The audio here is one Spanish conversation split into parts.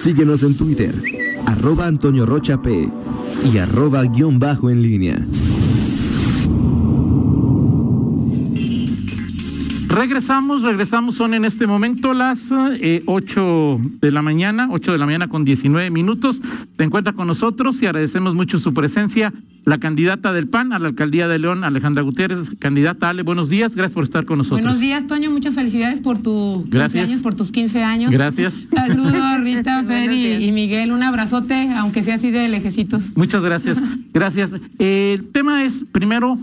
Síguenos en Twitter, arroba Antonio Rocha P y arroba guion bajo en línea. Regresamos, regresamos, son en este momento las eh, 8 de la mañana, 8 de la mañana con 19 minutos. Se encuentra con nosotros y agradecemos mucho su presencia la candidata del PAN a la alcaldía de León, Alejandra Gutiérrez. Candidata Ale, buenos días, gracias por estar con nosotros. Buenos días, Toño, muchas felicidades por tu Gracias. cumpleaños, por tus 15 años. Gracias. Saludos, Rita, Fer y, y Miguel, un abrazote, aunque sea así de lejecitos. Muchas gracias. Gracias. Eh, el tema es, primero,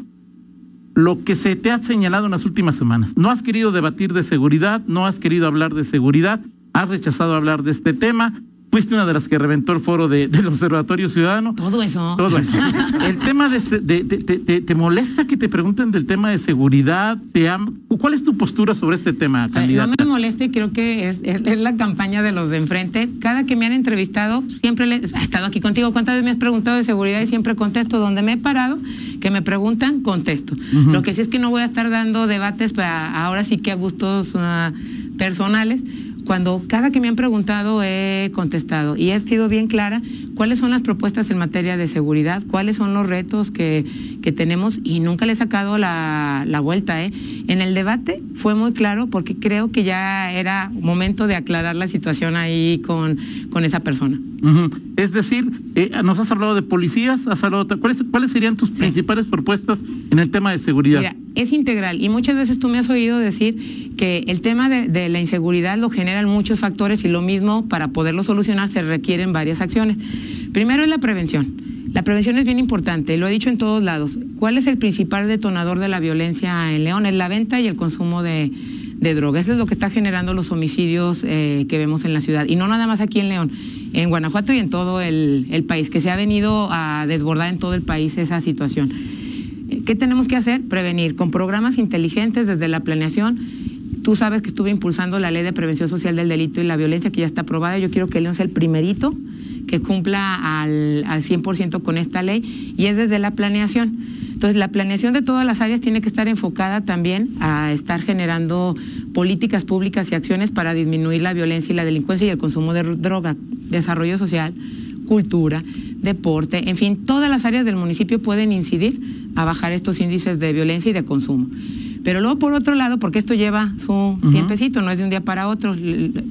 lo que se te ha señalado en las últimas semanas. No has querido debatir de seguridad, no has querido hablar de seguridad, has rechazado hablar de este tema. Fuiste una de las que reventó el foro de- del Observatorio Ciudadano. Todo eso. Todo eso. El tema de, te, molesta que te pregunten del tema de seguridad? ¿Te ¿Cuál es tu postura sobre este tema, A ver, No candidata? me moleste, creo que es, es- es la campaña de los de enfrente. Cada que me han entrevistado, siempre le, he estado aquí contigo. ¿Cuántas veces me has preguntado de seguridad y siempre contesto? Donde me he parado, que me preguntan, contesto. Lo que sí es que no voy a estar dando debates para ahora sí que a gustos ah, personales. Cuando cada que me han preguntado he contestado y he sido bien clara cuáles son las propuestas en materia de seguridad, cuáles son los retos que, que tenemos y nunca le he sacado la, la vuelta. ¿eh? En el debate fue muy claro porque creo que ya era momento de aclarar la situación ahí con, con esa persona. Es decir, eh, nos has hablado de policías, has hablado de- ¿cuáles, ¿cuáles serían tus principales propuestas en el tema de seguridad? Mira, es integral y muchas veces tú me has oído decir que el tema de, la inseguridad lo generan muchos factores y lo mismo para poderlo solucionar se requieren varias acciones. Primero es la prevención. La prevención es bien importante, lo he dicho en todos lados. ¿Cuál es el principal detonador de la violencia en León? Es la venta y el consumo de, de droga. Eso es lo que está generando los homicidios eh, que vemos en la ciudad. Y no nada más aquí en León, en Guanajuato y en todo el, el país, que se ha venido a desbordar en todo el país esa situación. ¿Qué tenemos que hacer? Prevenir con programas inteligentes desde la planeación. Tú sabes que estuve impulsando la ley de prevención social del delito y la violencia que ya está aprobada. Yo quiero que León sea el primerito que cumpla al, al 100% con esta ley y es desde la planeación. Entonces, la planeación de todas las áreas tiene que estar enfocada también a estar generando políticas públicas y acciones para disminuir la violencia y la delincuencia y el consumo de droga, desarrollo social, cultura, deporte, en fin, todas las áreas del municipio pueden incidir a bajar estos índices de violencia y de consumo. Pero luego, por otro lado, porque esto lleva su tiempecito, no es de un día para otro,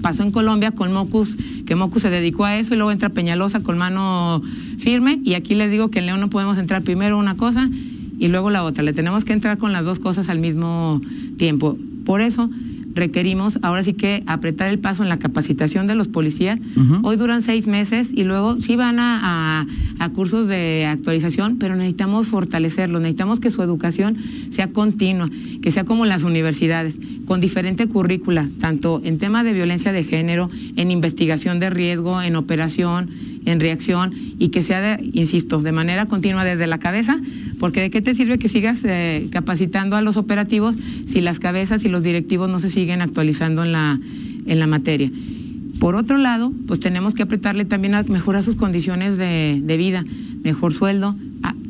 pasó en Colombia con Mocus, que Mocus se dedicó a eso, y luego entra Peñalosa con mano firme, y aquí les digo que en León no podemos entrar primero una cosa y luego la otra, le tenemos que entrar con las dos cosas al mismo tiempo. Por eso requerimos ahora sí que apretar el paso en la capacitación de los policías. Hoy duran seis meses y luego sí van a, a- a cursos de actualización, pero necesitamos fortalecerlos, necesitamos que su educación sea continua, que sea como las universidades, con diferente currícula, tanto en tema de violencia de género, en investigación de riesgo, en operación, en reacción y que sea, de, insisto, de manera continua desde la cabeza, porque de qué te sirve que sigas eh, capacitando a los operativos si las cabezas y los directivos no se siguen actualizando en la, en la materia. Por otro lado, pues tenemos que apretarle también a mejorar sus condiciones de, de vida, mejor sueldo,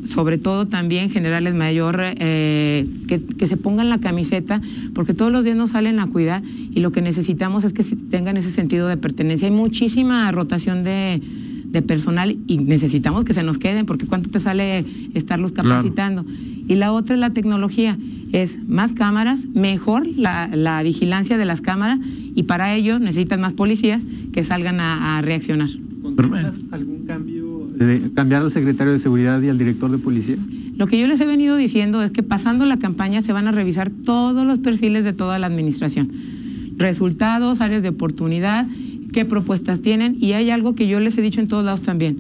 sobre todo también generarles mayor, eh, que, que se pongan la camiseta, porque todos los días nos salen a cuidar y lo que necesitamos es que tengan ese sentido de pertenencia. Hay muchísima rotación de, de personal y necesitamos que se nos queden, porque ¿cuánto te sale estarlos Claro. capacitando? Y la otra es la tecnología, es más cámaras, mejor la, la vigilancia de las cámaras y para ello necesitan más policías que salgan a, a reaccionar. ¿Contemplas algún cambio de cambiar al secretario de seguridad y al director de policía? Lo que yo les he venido diciendo es que pasando la campaña se van a revisar todos los perfiles de toda la administración. Resultados, áreas de oportunidad, qué propuestas tienen y hay algo que yo les he dicho en todos lados también.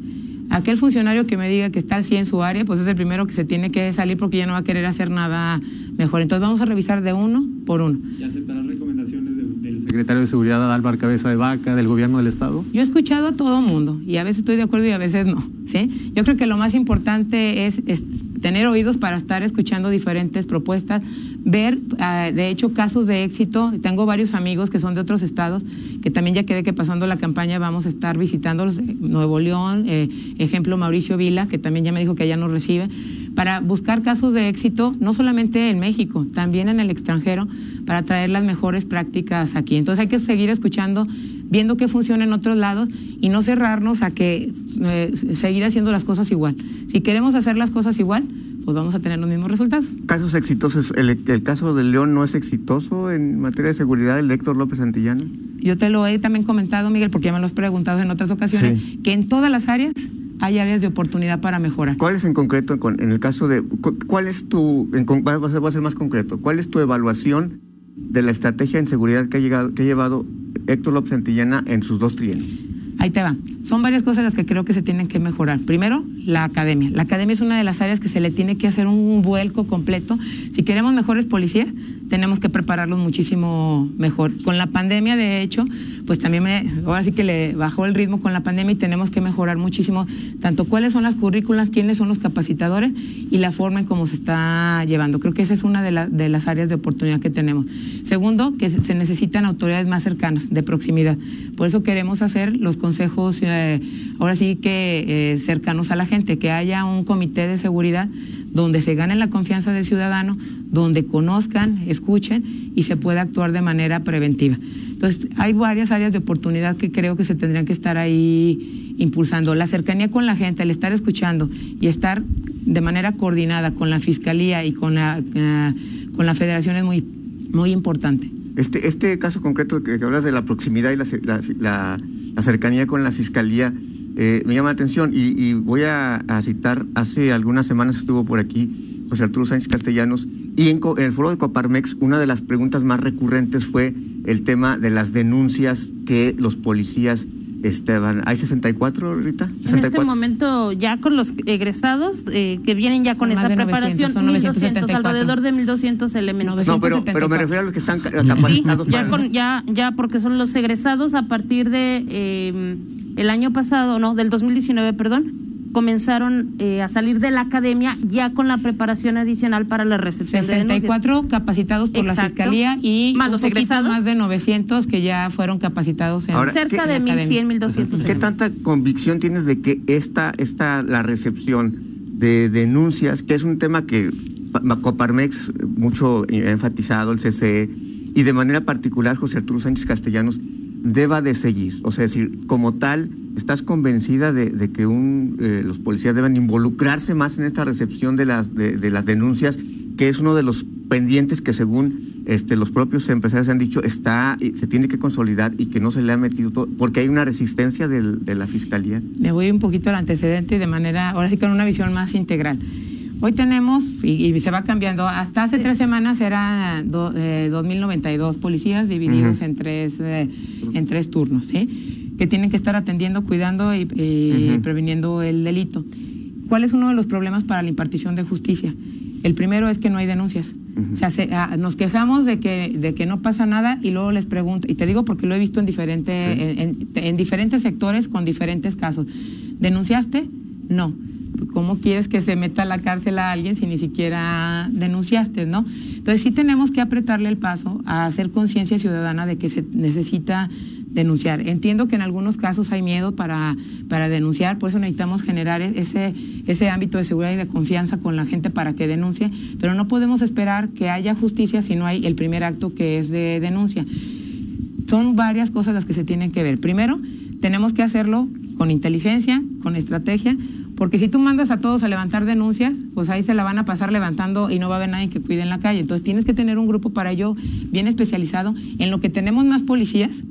Aquel funcionario que me diga que está al 100 en su área, pues es el primero que se tiene que salir porque ya no va a querer hacer nada mejor. Entonces vamos a revisar de uno por uno. ¿Y aceptarás recomendaciones de- del secretario de seguridad Álvaro Cabeza de Vaca, del gobierno del estado? Yo he escuchado a todo mundo y a veces estoy de acuerdo y a veces no. ¿sí? Yo creo que lo más importante es, es tener oídos para estar escuchando diferentes propuestas, ver, ah, de hecho, casos de éxito. Tengo varios amigos que son de otros estados, que también ya quedé que pasando la campaña vamos a estar visitándolos. eh, Nuevo León, eh, ejemplo Mauricio Vila, que también ya me dijo que allá nos recibe, para buscar casos de éxito, no solamente en México, también en el extranjero, para traer las mejores prácticas aquí. Entonces hay que seguir escuchando viendo qué funciona en otros lados y no cerrarnos a que eh, seguir haciendo las cosas igual. Si queremos hacer las cosas igual, pues vamos a tener los mismos resultados. Casos exitosos. ¿El, el caso de León no es exitoso en materia de seguridad, el de Héctor López Santillana? Yo te lo he también comentado, Miguel, porque ya me lo has preguntado en otras ocasiones, Sí. que en todas las áreas hay áreas de oportunidad para mejorar. ¿Cuál es en concreto, con- en el caso de, cu- cuál es tu, en va a ser más concreto, cuál es tu evaluación de la estrategia en seguridad que ha, llegado, que ha llevado Héctor López Santillana en sus dos trienios? Ahí te va. Son varias cosas las que creo que se tienen que mejorar. Primero, la academia. La academia es una de las áreas que se le tiene que hacer un vuelco completo. Si queremos mejores policías, tenemos que prepararlos muchísimo mejor. Con la pandemia, de hecho, pues también me, ahora sí que le bajó el ritmo con la pandemia y tenemos que mejorar muchísimo tanto cuáles son las currículas, quiénes son los capacitadores y la forma en cómo se está llevando. Creo que esa es una de, la- de las áreas de oportunidad que tenemos. Segundo, que se necesitan autoridades más cercanas, de proximidad. Por eso queremos hacer los consejos, eh, ahora sí que eh, cercanos a la gente, que haya un comité de seguridad donde se gane la confianza del ciudadano, donde conozcan, escuchen y se pueda actuar de manera preventiva. Entonces, hay varias áreas de oportunidad que creo que se tendrían que estar ahí impulsando. La cercanía con la gente, el estar escuchando y estar de manera coordinada con la Fiscalía y con la, eh, con la Federación es muy, muy importante. Este, este caso concreto que, que hablas de la proximidad y la, la- la- la cercanía con la fiscalía eh, me llama la atención y, y voy a, a citar, hace algunas semanas estuvo por aquí José Arturo Sánchez Castellanos y en, co- en el foro de Coparmex una de las preguntas más recurrentes fue el tema de las denuncias que los policías estaban. ¿Hay 64, Rita? En este 64. momento, ya con los egresados eh, que vienen ya con Son esa de 900, preparación, son 1200, 974. alrededor de 1200 elementos. No, pero, pero me 174. refiero a los que están ca- Sí, capacitados ya, para- con, ya, ya porque son los egresados a partir de eh, el año pasado, no, del 2019, perdón, comenzaron eh, a salir de la academia ya con la preparación adicional para la recepción de denuncias. 64 capacitados por la. Fiscalía y Más un los poquito egresados. más de 900 que ya fueron capacitados en Ahora, Cerca ¿qué- de en la 1100, 1200. ¿Qué tanta convicción tienes de que esta, esta la recepción de denuncias, que es un tema que Pa- Coparmex mucho ha enfatizado, el CCE, y de manera particular José Arturo Sánchez Castellanos, deba de seguir? O sea, es decir, como tal, ¿estás convencida de, de que un, eh, los policías deben involucrarse más en esta recepción de las, de, de las denuncias, que es uno de los pendientes que según este, los propios empresarios han dicho está eh, se tiene que consolidar y que no se le ha metido todo, porque hay una resistencia del- de la fiscalía. Me voy un poquito al antecedente de manera, ahora sí con una visión más integral. Hoy tenemos, y, y se va cambiando, hasta hace tres semanas eran do- eh, 2.092 policías divididos Ujú. en, tres, eh, en tres turnos, ¿sí? Que tienen que estar atendiendo, cuidando y, Ujú. previniendo el delito. ¿Cuál es uno de los problemas para la impartición de justicia? El primero es que no hay denuncias. O sea, se- ah, nos quejamos de que, de que no pasa nada y luego les pregunto, y te digo porque lo he visto en, diferente, Sí. en, en- en diferentes sectores con diferentes casos. ¿Denunciaste? No. ¿Cómo quieres que se meta a la cárcel a alguien si ni siquiera denunciaste, no? Entonces sí tenemos que apretarle el paso a hacer conciencia ciudadana de que se necesita denunciar. Entiendo que en algunos casos hay miedo para, para denunciar, por eso necesitamos generar e- ese, ese ámbito de seguridad y de confianza con la gente para que denuncie, pero no podemos esperar que haya justicia si no hay el primer acto que es de denuncia. Son varias cosas las que se tienen que ver. Primero, tenemos que hacerlo con inteligencia, con estrategia, porque si tú mandas a todos a levantar denuncias, pues ahí se la van a pasar levantando y no va a haber nadie que cuide en la calle. Entonces tienes que tener un grupo para ello bien especializado. En lo que tenemos más policías,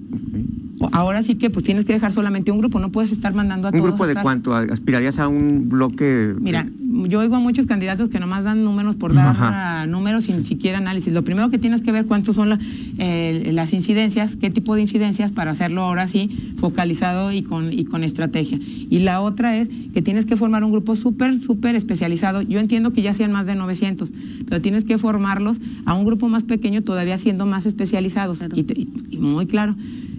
ahora sí que pues tienes que dejar solamente un grupo, no puedes estar mandando a ¿Un todos. grupo a de estar- cuánto? ¿Aspirarías a un bloque? Mira, yo oigo a muchos candidatos que nomás dan números por dar Ajá. números sin siquiera análisis. Lo primero que tienes que ver cuántos son la- eh, las incidencias, qué tipo de incidencias para hacerlo ahora sí focalizado y con, y con estrategia. Y la otra es que tienes que formar un grupo súper, súper especializado. Yo entiendo que ya sean más de 900, pero tienes que formarlos a un grupo más pequeño todavía siendo más especializados. Y, te- y- y muy claro,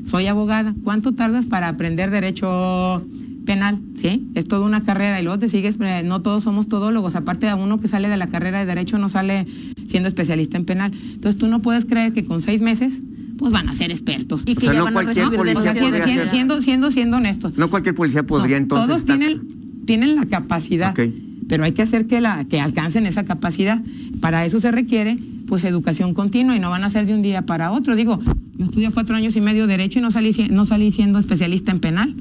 soy abogada. ¿Cuánto tardas para aprender derecho penal, ¿sí? Es toda una carrera y luego te sigues, eh, no todos somos todólogos, aparte a uno que sale de la carrera de derecho no sale siendo especialista en penal. Entonces tú no puedes creer que con seis meses pues van a ser expertos. Y O que sea, ya no van a cualquier recibir policía podría siendo, ser. siendo, siendo, siendo honestos. No cualquier policía podría No, entonces. Todos estar- tienen, tienen la capacidad, pero hay que hacer que, la, que alcancen esa capacidad. Para eso se requiere pues educación continua y no van a ser de un día para otro. Digo, yo estudié cuatro años y medio Derecho y no salí, no salí siendo especialista en penal.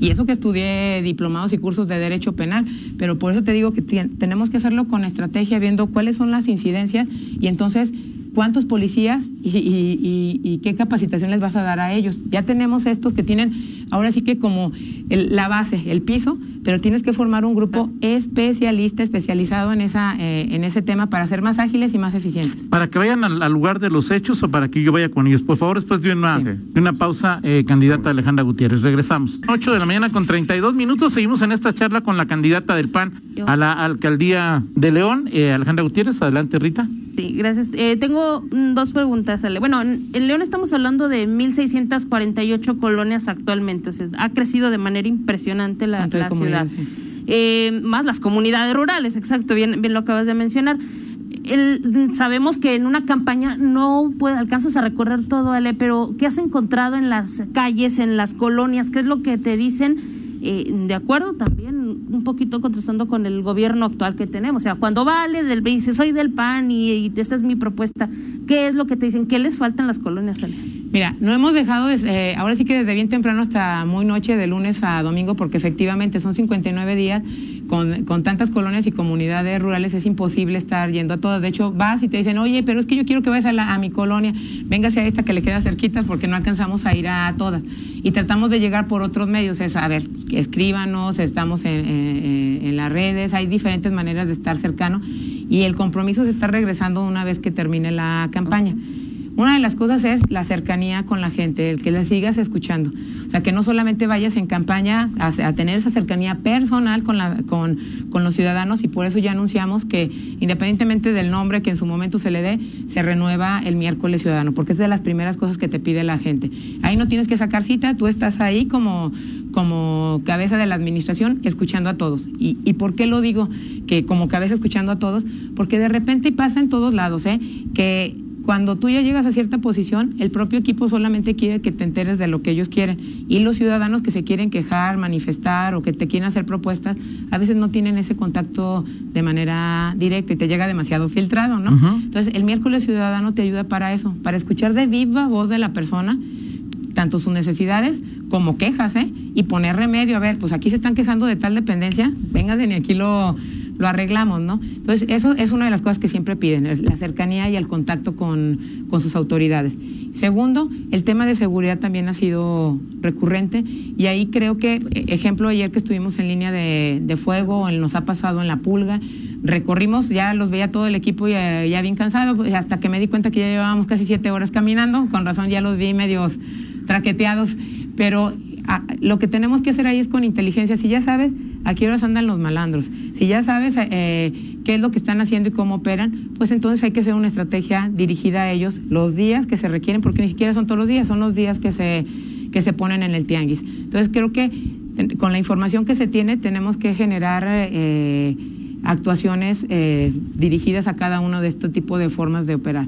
Y eso que estudié diplomados y cursos de Derecho Penal, pero por eso te digo que tenemos que hacerlo con estrategia, viendo cuáles son las incidencias y entonces cuántos policías y, qué capacitación les vas a dar a ellos. Ya tenemos estos que tienen, ahora sí que como la base, el piso, pero tienes que formar un grupo especialista, especializado en, esa, eh, en ese tema para ser más ágiles y más eficientes. Para que vayan al, lugar de los hechos o para que yo vaya con ellos. Por favor, después de una, una pausa, eh, candidata Alejandra Gutiérrez. Regresamos. 8 de la mañana con 32 minutos. Seguimos en esta charla con la candidata del PAN a la alcaldía de León, eh, Alejandra Gutiérrez. Adelante, Rita. Sí, gracias. tengo mm, dos preguntas. Bueno, en León estamos hablando de 1.648 colonias actualmente. O sea, ha crecido de manera impresionante la, ciudad. Eh, más las comunidades rurales, exacto, bien, bien lo acabas de mencionar. sabemos que en una campaña no puede, alcanzas a recorrer todo, Ale, pero ¿qué has encontrado en las calles, en las colonias? ¿Qué es lo que te dicen? Eh, de acuerdo también un poquito contrastando con el gobierno actual que tenemos. O sea, cuando vale del dice soy del PAN y, esta es mi propuesta, ¿qué es lo que te dicen? ¿Qué les faltan las colonias? Mira, no hemos dejado, eh, ahora sí que desde bien temprano hasta muy noche, de lunes a domingo, porque efectivamente son 59 días con, tantas colonias y comunidades rurales es imposible estar yendo a todas. De hecho, vas y te dicen, oye, pero es que yo quiero que vayas a, a mi colonia, véngase a esta que le queda cerquita porque no alcanzamos a ir a todas. Y tratamos de llegar por otros medios, es, a ver, escríbanos, estamos en, en las redes, hay diferentes maneras de estar cercano y el compromiso se está regresando una vez que termine la campaña. Una de las cosas es la cercanía con la gente, el que la sigas escuchando. O sea, que no solamente vayas en campaña a, tener esa cercanía personal con, los ciudadanos y por eso ya anunciamos que independientemente del nombre que en su momento se le dé, se renueva el miércoles ciudadano, porque es de las primeras cosas que te pide la gente. Ahí no tienes que sacar cita, tú estás ahí como, como cabeza de la administración escuchando a todos. ¿Y, ¿Y por qué lo digo que como cabeza escuchando a todos? Porque de repente pasa en todos lados, ¿eh? Que cuando tú ya llegas a cierta posición, el propio equipo solamente quiere que te enteres de lo que ellos quieren. Y los ciudadanos que se quieren quejar, manifestar o que te quieren hacer propuestas, a veces no tienen ese contacto de manera directa y te llega demasiado filtrado, ¿no? Entonces, el miércoles ciudadano te ayuda para eso, para escuchar de viva voz de la persona tanto sus necesidades como quejas, ¿eh? Y poner remedio. A ver, pues aquí se están quejando de tal dependencia, venga de ni aquí lo lo arreglamos, ¿no? Entonces, eso es una de las cosas que siempre piden, la cercanía y el contacto con, sus autoridades. Segundo, el tema de seguridad también ha sido recurrente y ahí creo que, ejemplo, ayer que estuvimos en línea de, fuego, nos ha pasado en la pulga, recorrimos, ya los veía todo el equipo ya, ya bien cansado, pues, hasta que me di cuenta que ya llevábamos casi siete horas caminando, con razón ya los vi medios traqueteados, pero ah, lo que tenemos que hacer ahí es con inteligencia, si ya sabes a qué horas andan los malandros. Si ya sabes eh, qué es lo que están haciendo y cómo operan, pues entonces hay que hacer una estrategia dirigida a ellos los días que se requieren, porque ni siquiera son todos los días, son los días que se, que se ponen en el tianguis. Entonces creo que con la información que se tiene tenemos que generar eh, actuaciones eh, dirigidas a cada uno de este tipo de formas de operar.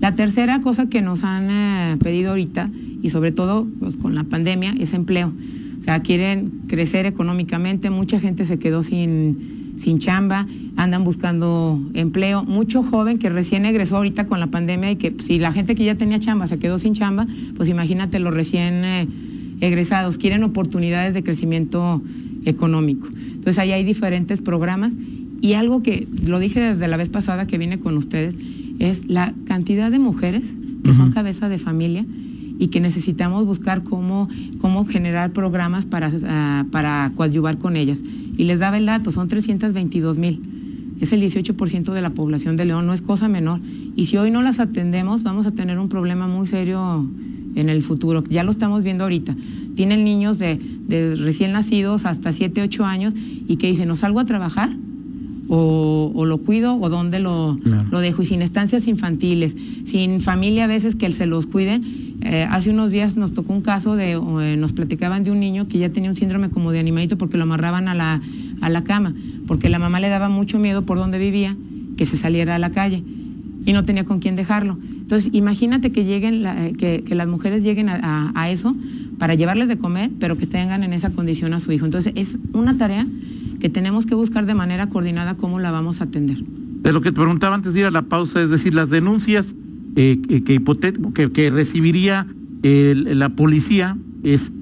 La tercera cosa que nos han pedido ahorita, y sobre todo pues, con la pandemia, es empleo. O sea, quieren crecer económicamente, mucha gente se quedó sin, sin chamba, andan buscando empleo, mucho joven que recién egresó ahorita con la pandemia y que si la gente que ya tenía chamba se quedó sin chamba, pues imagínate los recién eh, egresados, quieren oportunidades de crecimiento económico. Entonces ahí hay diferentes programas. Y algo que lo dije desde la vez pasada que vine con ustedes, es la cantidad de mujeres que son cabeza de familia y que necesitamos buscar cómo, cómo generar programas para, uh, para coadyuvar con ellas. Y les daba el dato, son 322 mil. Es el 18% de la población de León, no es cosa menor. Y si hoy no las atendemos, vamos a tener un problema muy serio en el futuro. Ya lo estamos viendo ahorita. Tienen niños de, de recién nacidos hasta 7, 8 años y que dicen, ¿no salgo a trabajar? O, o, lo cuido o dónde lo, lo dejo. Y sin estancias infantiles, sin familia a veces que se los cuiden eh, hace unos días nos tocó un caso de, eh, nos platicaban de un niño que ya tenía un síndrome como de animalito porque lo amarraban a la, a la cama, porque la mamá le daba mucho miedo por donde vivía que se saliera a la calle y no tenía con quién dejarlo. Entonces, imagínate que lleguen, eh, que, las mujeres lleguen a, a, eso para llevarles de comer, pero que tengan en esa condición a su hijo. Entonces, es una tarea que tenemos que buscar de manera coordinada cómo la vamos a atender. De lo que te preguntaba antes de ir a la pausa, es decir, las denuncias eh, que, que, que, recibiría la policía es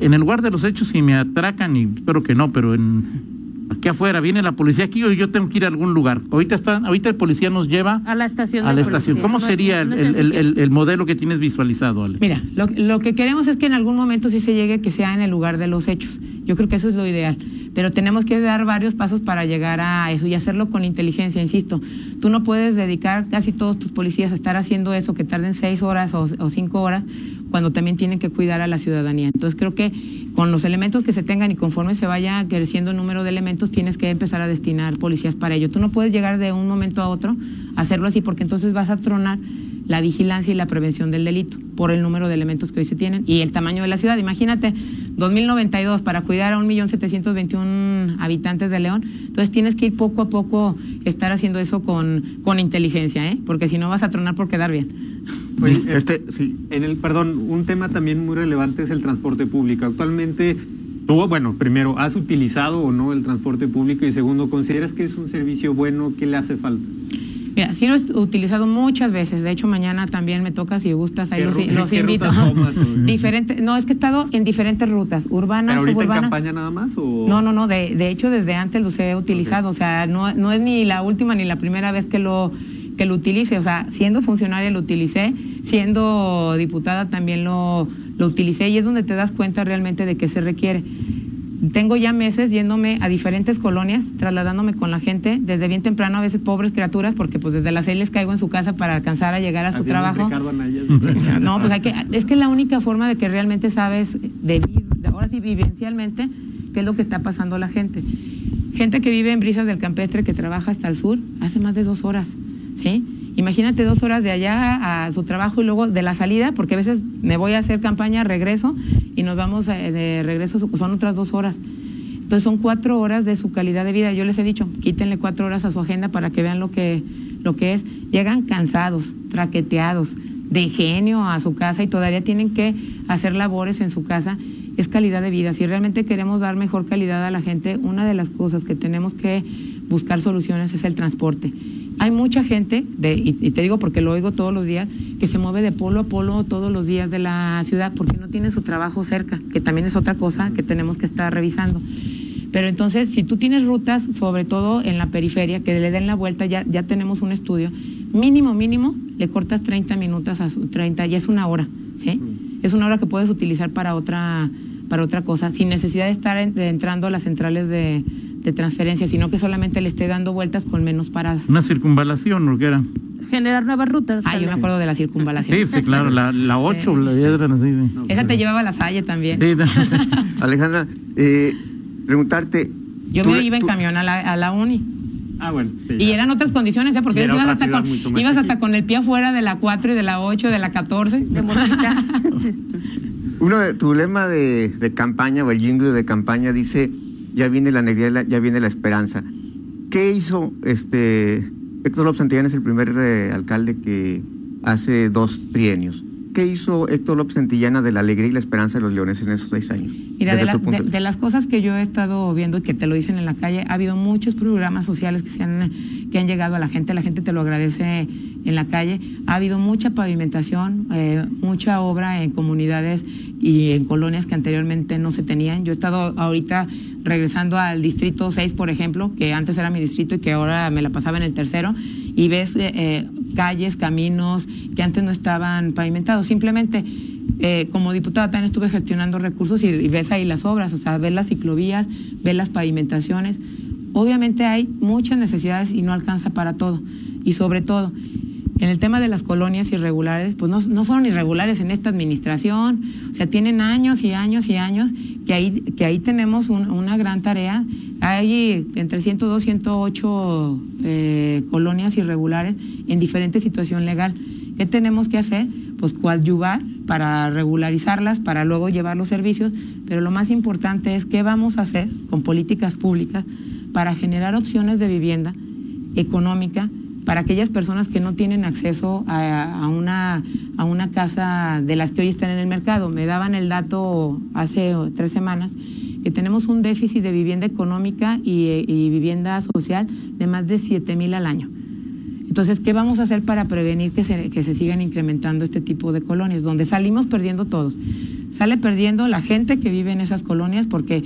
en el lugar de los hechos si me atracan, y espero que no, pero en aquí afuera, viene la policía aquí o yo tengo que ir a algún lugar. Ahorita está, ahorita el policía nos lleva a la estación. A la estación. ¿Cómo sería el, modelo que tienes visualizado, Ale? Mira, lo, lo, que queremos es que en algún momento sí se llegue que sea en el lugar de los hechos. Yo creo que eso es lo ideal. Pero tenemos que dar varios pasos para llegar a eso y hacerlo con inteligencia, insisto. Tú no puedes dedicar casi todos tus policías a estar haciendo eso que tarden seis horas o, cinco horas cuando también tienen que cuidar a la ciudadanía. Entonces creo que con los elementos que se tengan y conforme se vaya creciendo el número de elementos, tienes que empezar a destinar policías para ello. Tú no puedes llegar de un momento a otro a hacerlo así porque entonces vas a tronar la vigilancia y la prevención del delito por el número de elementos que hoy se tienen y el tamaño de la ciudad. Imagínate, 2092 para cuidar a 1.721.000 habitantes de León. Entonces tienes que ir poco a poco estar haciendo eso con, con inteligencia, ¿eh? porque si no vas a tronar por quedar bien. este, sí. En el, perdón, un tema también muy relevante es el transporte público. Actualmente, tú, bueno, primero, ¿has utilizado o no el transporte público? Y segundo, ¿consideras que es un servicio bueno? ¿Qué le hace falta? Mira, sí lo he utilizado muchas veces. De hecho, mañana también me toca, si gustas, ahí los, los invito. Diferente, no, es que he estado en diferentes rutas, urbanas, ¿Pero ahorita en campaña nada más? O? No, no, no. De, de hecho, desde antes los he utilizado. O sea, no, no es ni la última ni la primera vez que lo que lo utilice. O sea, siendo funcionaria lo utilicé, siendo diputada también lo, lo utilicé y es donde te das cuenta realmente de qué se requiere. Tengo ya meses yéndome a diferentes colonias, trasladándome con la gente, desde bien temprano, a veces pobres criaturas, porque pues desde las seis les caigo en su casa para alcanzar a llegar a su trabajo. no, pues hay que, es que la única forma de que realmente sabes de, de ahora sí vivencialmente qué es lo que está pasando la gente. Gente que vive en brisas del campestre, que trabaja hasta el sur, hace más de dos horas. ¿sí? Imagínate dos horas de allá a su trabajo y luego de la salida, porque a veces me voy a hacer campaña, regreso y nos vamos eh, de regreso, son otras dos horas. Entonces son cuatro horas de su calidad de vida. Yo les he dicho, quítenle cuatro horas a su agenda para que vean lo que, lo que es. Llegan cansados, traqueteados, de genio a su casa y todavía tienen que hacer labores en su casa. Es calidad de vida. Si realmente queremos dar mejor calidad a la gente, una de las cosas que tenemos que buscar soluciones es el transporte hay mucha gente, de, y, te digo porque lo oigo todos los días, que se mueve de polo a polo todos los días de la ciudad porque no tiene su trabajo cerca, que también es otra cosa que tenemos que estar revisando. Pero entonces, si tú tienes rutas, sobre todo en la periferia, que le den la vuelta, ya, ya tenemos un estudio, mínimo, mínimo, le cortas 30 minutos a su 30, ya es una hora, ¿sí? Es una hora que puedes utilizar para otra, para otra cosa, sin necesidad de estar entrando a las centrales de, de transferencia, sino que solamente le esté dando vueltas con menos paradas. Una circunvalación, ¿no? que era? Generar nuevas rutas. Ah, yo me acuerdo de la circunvalación. Sí, sí, claro, la, la 8, la Esa te llevaba a la Salle también. Sí. Alejandra, eh, preguntarte. Yo me iba en camión a la, a la uni. Ah, bueno. y eran otras condiciones, ¿eh? porque ibas, hasta con, ibas hasta con el pie afuera de la 4 y de la 8, de la 14. De Uno de tu lema de, de campaña o el jingle de campaña dice ya viene la alegría, ya viene la esperanza. ¿Qué hizo este Héctor López Santillán es el primer eh, alcalde que hace dos trienios? ¿Qué hizo Héctor López Santillana de la alegría y la esperanza de los leones en esos seis años? Mira, de, de, las cosas que yo he estado viendo y que te lo dicen en la calle, ha habido muchos programas sociales que, se han, que han llegado a la gente, la gente te lo agradece en la calle. Ha habido mucha pavimentación, eh, mucha obra en comunidades y en colonias que anteriormente no se tenían. Yo he estado ahorita regresando al distrito 6, por ejemplo, que antes era mi distrito y que ahora me la pasaba en el tercero, y ves eh, eh, calles, caminos que antes no estaban pavimentados. Simplemente, eh, como diputada también estuve gestionando recursos y, ves ahí las obras, o sea, ves las ciclovías, ves las pavimentaciones. Obviamente hay muchas necesidades y no alcanza para todo. Y sobre todo, en el tema de las colonias irregulares, pues no, no, fueron irregulares en esta administración, o sea, tienen años y años y años que ahí, que ahí tenemos una gran tarea. Hay entre 102 y 108 eh, colonias irregulares en diferente situación legal. ¿Qué tenemos que hacer? Pues coadyuvar para regularizarlas, para luego llevar los servicios, pero lo más importante es qué vamos a hacer con políticas públicas para generar opciones de vivienda económica para aquellas personas que no tienen acceso a, una, a una casa de las que hoy están en el mercado. Me daban el dato hace tres semanas que tenemos un déficit de vivienda económica y, y vivienda social de más de 7 mil al año. Entonces, ¿qué vamos a hacer para prevenir que se, que se sigan incrementando este tipo de colonias? Donde salimos perdiendo todos. Sale perdiendo la gente que vive en esas colonias porque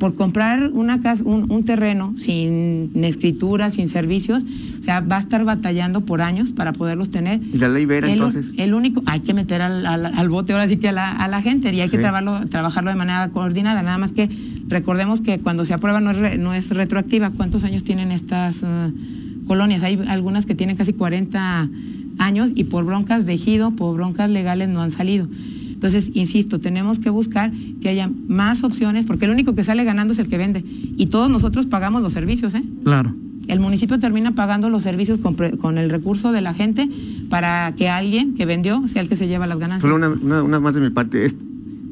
por comprar una casa, un, un terreno sin escritura, sin servicios, o sea, va a estar batallando por años para poderlos tener. ¿Y la ley Vera el, entonces? El único, hay que meter al, al, al bote ahora sí que a la, a la gente y hay Sí. que trabajarlo, trabajarlo de manera coordinada. Nada más que recordemos que cuando se aprueba no es, re- no es retroactiva. ¿Cuántos años tienen estas eh, colonias? Hay algunas que tienen casi 40 años y por broncas de ejido, por broncas legales no han salido. Entonces, insisto, tenemos que buscar que haya más opciones, porque el único que sale ganando es el que vende. Y todos nosotros pagamos los servicios, ¿eh? Claro. El municipio termina pagando los servicios con, pre- con el recurso de la gente para que alguien que vendió sea el que se lleva las ganancias. Solo una, una- una más de mi parte. Es,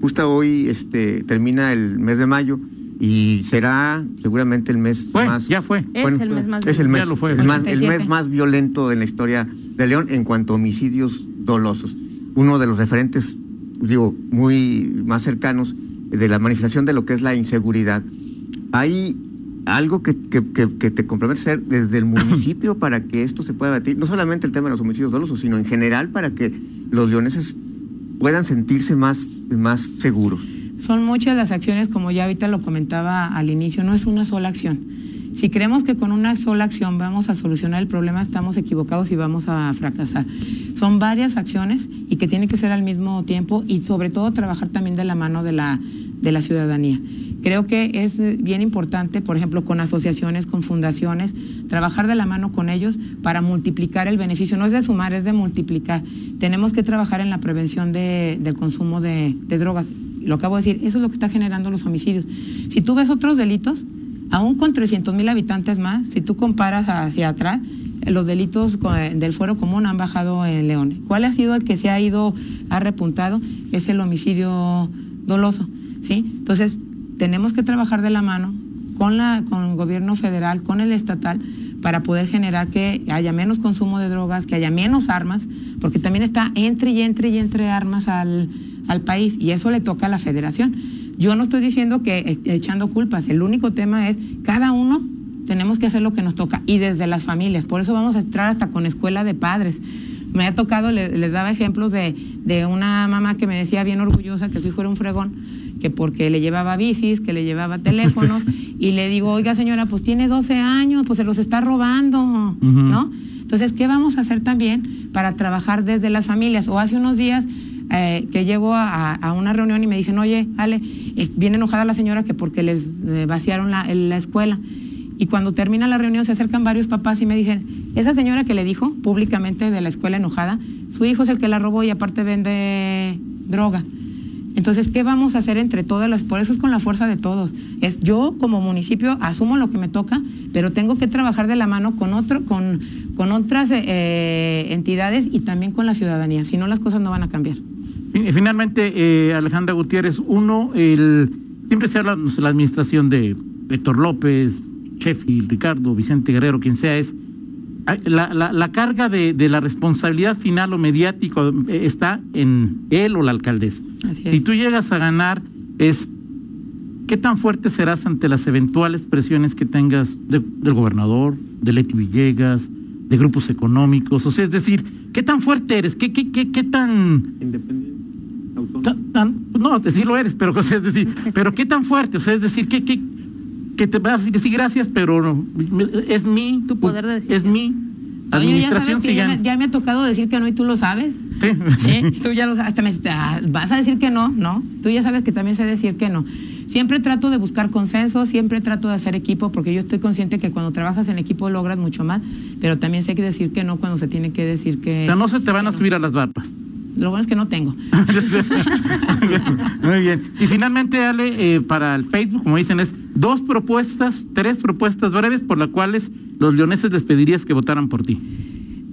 justo hoy este, termina el mes de mayo y será seguramente el mes Fue, más. ya fue. Es el mes más Es el violento. mes, Ya lo fue. el más- el 87. mes más violento de la historia de León en cuanto a homicidios dolosos. Uno de los referentes, digo, muy más cercanos de la manifestación de lo que es la inseguridad. Hay algo que, que, que- que te compromete a hacer desde el municipio para que esto se pueda batir, no solamente el tema de los homicidios dolosos, sino en general para que los leoneses puedan sentirse más, más seguros. Son muchas las acciones, como ya ahorita lo comentaba al inicio, no es una sola acción. Si creemos que con una sola acción vamos a solucionar el problema, estamos equivocados y vamos a fracasar. Son varias acciones y que tienen que ser al mismo tiempo y sobre todo trabajar también de la mano de la, de la ciudadanía. Creo que es eh, bien importante, por ejemplo, con asociaciones, con fundaciones, trabajar de la mano con ellos para multiplicar el beneficio. No es de sumar, es de multiplicar. Tenemos que trabajar en la prevención de- del consumo de, drogas. Lo acabo de decir, eso es lo que está generando los homicidios. Si tú ves otros delitos, aún con 300 mil habitantes más, si tú comparas hacia atrás, los delitos co- del fuero común han bajado en León. ¿Cuál ha sido el que se ha ido, ha repuntado? Es el homicidio doloso, ¿sí? Entonces, tenemos que trabajar de la mano con, la, con el gobierno federal, con el estatal, para poder generar que haya menos consumo de drogas, que haya menos armas, porque también está entre y entre y entre armas al, al país, y eso le toca a la federación. Yo no estoy diciendo que echando culpas, el único tema es cada uno tenemos que hacer lo que nos toca, y desde las familias, por eso vamos a entrar hasta con escuela de padres. Me ha tocado, le- les daba ejemplos de, de una mamá que me decía bien orgullosa que su hijo era un fregón, que porque le llevaba bicis, que le llevaba teléfonos, y le digo, oiga señora, pues tiene 12 años, pues se los está robando, ¿no? Entonces, ¿qué vamos a hacer también para trabajar desde las familias? O hace unos días eh, que llego a, a una reunión y me dicen, oye, Ale, viene enojada la señora que porque les eh, vaciaron la, la escuela. Y cuando termina la reunión se acercan varios papás y me dicen, esa señora que le dijo públicamente de la escuela enojada, su hijo es el que la robó y aparte vende droga. Entonces, ¿qué vamos a hacer entre todas las? Por eso es con la fuerza de todos. Es yo como municipio asumo lo que me toca, pero tengo que trabajar de la mano con otro, con, con otras eh, entidades y también con la ciudadanía. Si no, las cosas no van a cambiar. Y Finalmente, eh, Alejandra Gutiérrez, uno, el, siempre se habla de la administración de Héctor López, Sheffield, Ricardo, Vicente Guerrero, quien sea, es la, la, la carga de, de la responsabilidad final o mediático eh, está en él o la alcaldesa. Así es. Si tú llegas a ganar, es qué tan fuerte serás ante las eventuales presiones que tengas de- del gobernador, de Leti Villegas, de grupos económicos. O sea, es decir, ¿qué tan fuerte eres? ¿Qué, qué, qué, qué tan Independiente, autónomo. tan- tan- no, sí lo eres, pero o sea, es decir, pero qué tan fuerte, o sea, es decir, que, que, que te vas a decir que sí, gracias, pero no, es mi, Tu poder de es decisión. mi Toño, ya administración sabes que ya, me, ya me ha tocado decir que no y tú lo sabes. Sí. ¿Eh? Tú ya lo sabes, hasta me- ah, vas a decir que no, ¿no? Tú ya sabes que también sé decir que no. Siempre trato de buscar consenso, siempre trato de hacer equipo, porque yo estoy consciente que cuando trabajas en equipo logras mucho más, pero también sé que decir que no cuando se tiene que decir que... O sea, no se te van a subir a las barbas. Lo bueno es que no tengo. Muy bien. Y finalmente, Ale, eh, para el Facebook, como dicen, es dos propuestas, tres propuestas breves por las cuales los leoneses les pedirías que votaran por ti.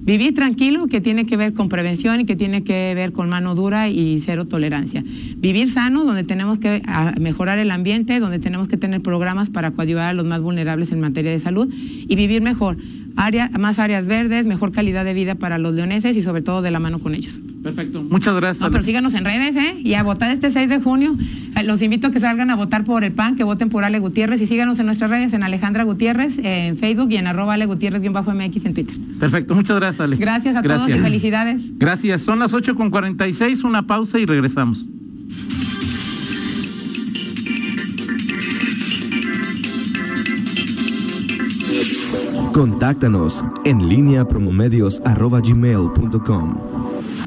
Vivir tranquilo, que tiene que ver con prevención y que tiene que ver con mano dura y cero tolerancia. Vivir sano, donde tenemos que ah, mejorar el ambiente, donde tenemos que tener programas para coadyuvar a los más vulnerables en materia de salud y vivir mejor. Área, más áreas verdes, mejor calidad de vida para los leoneses y sobre todo de la mano con ellos. Perfecto. Muchas gracias. No, pero síganos en redes, ¿eh? Y a votar este 6 de junio. Eh, Los invito a que salgan a votar por el PAN, que voten por Ale Gutiérrez y síganos en nuestras redes, en Alejandra Gutiérrez, en Facebook y en arroba Ale Gutiérrez-MX en Twitter. Perfecto. Muchas gracias, Ale. Gracias a todos y felicidades. Gracias. Son las 8 con 46, una pausa y regresamos. Contáctanos en línea promomedios arroba gmail.com.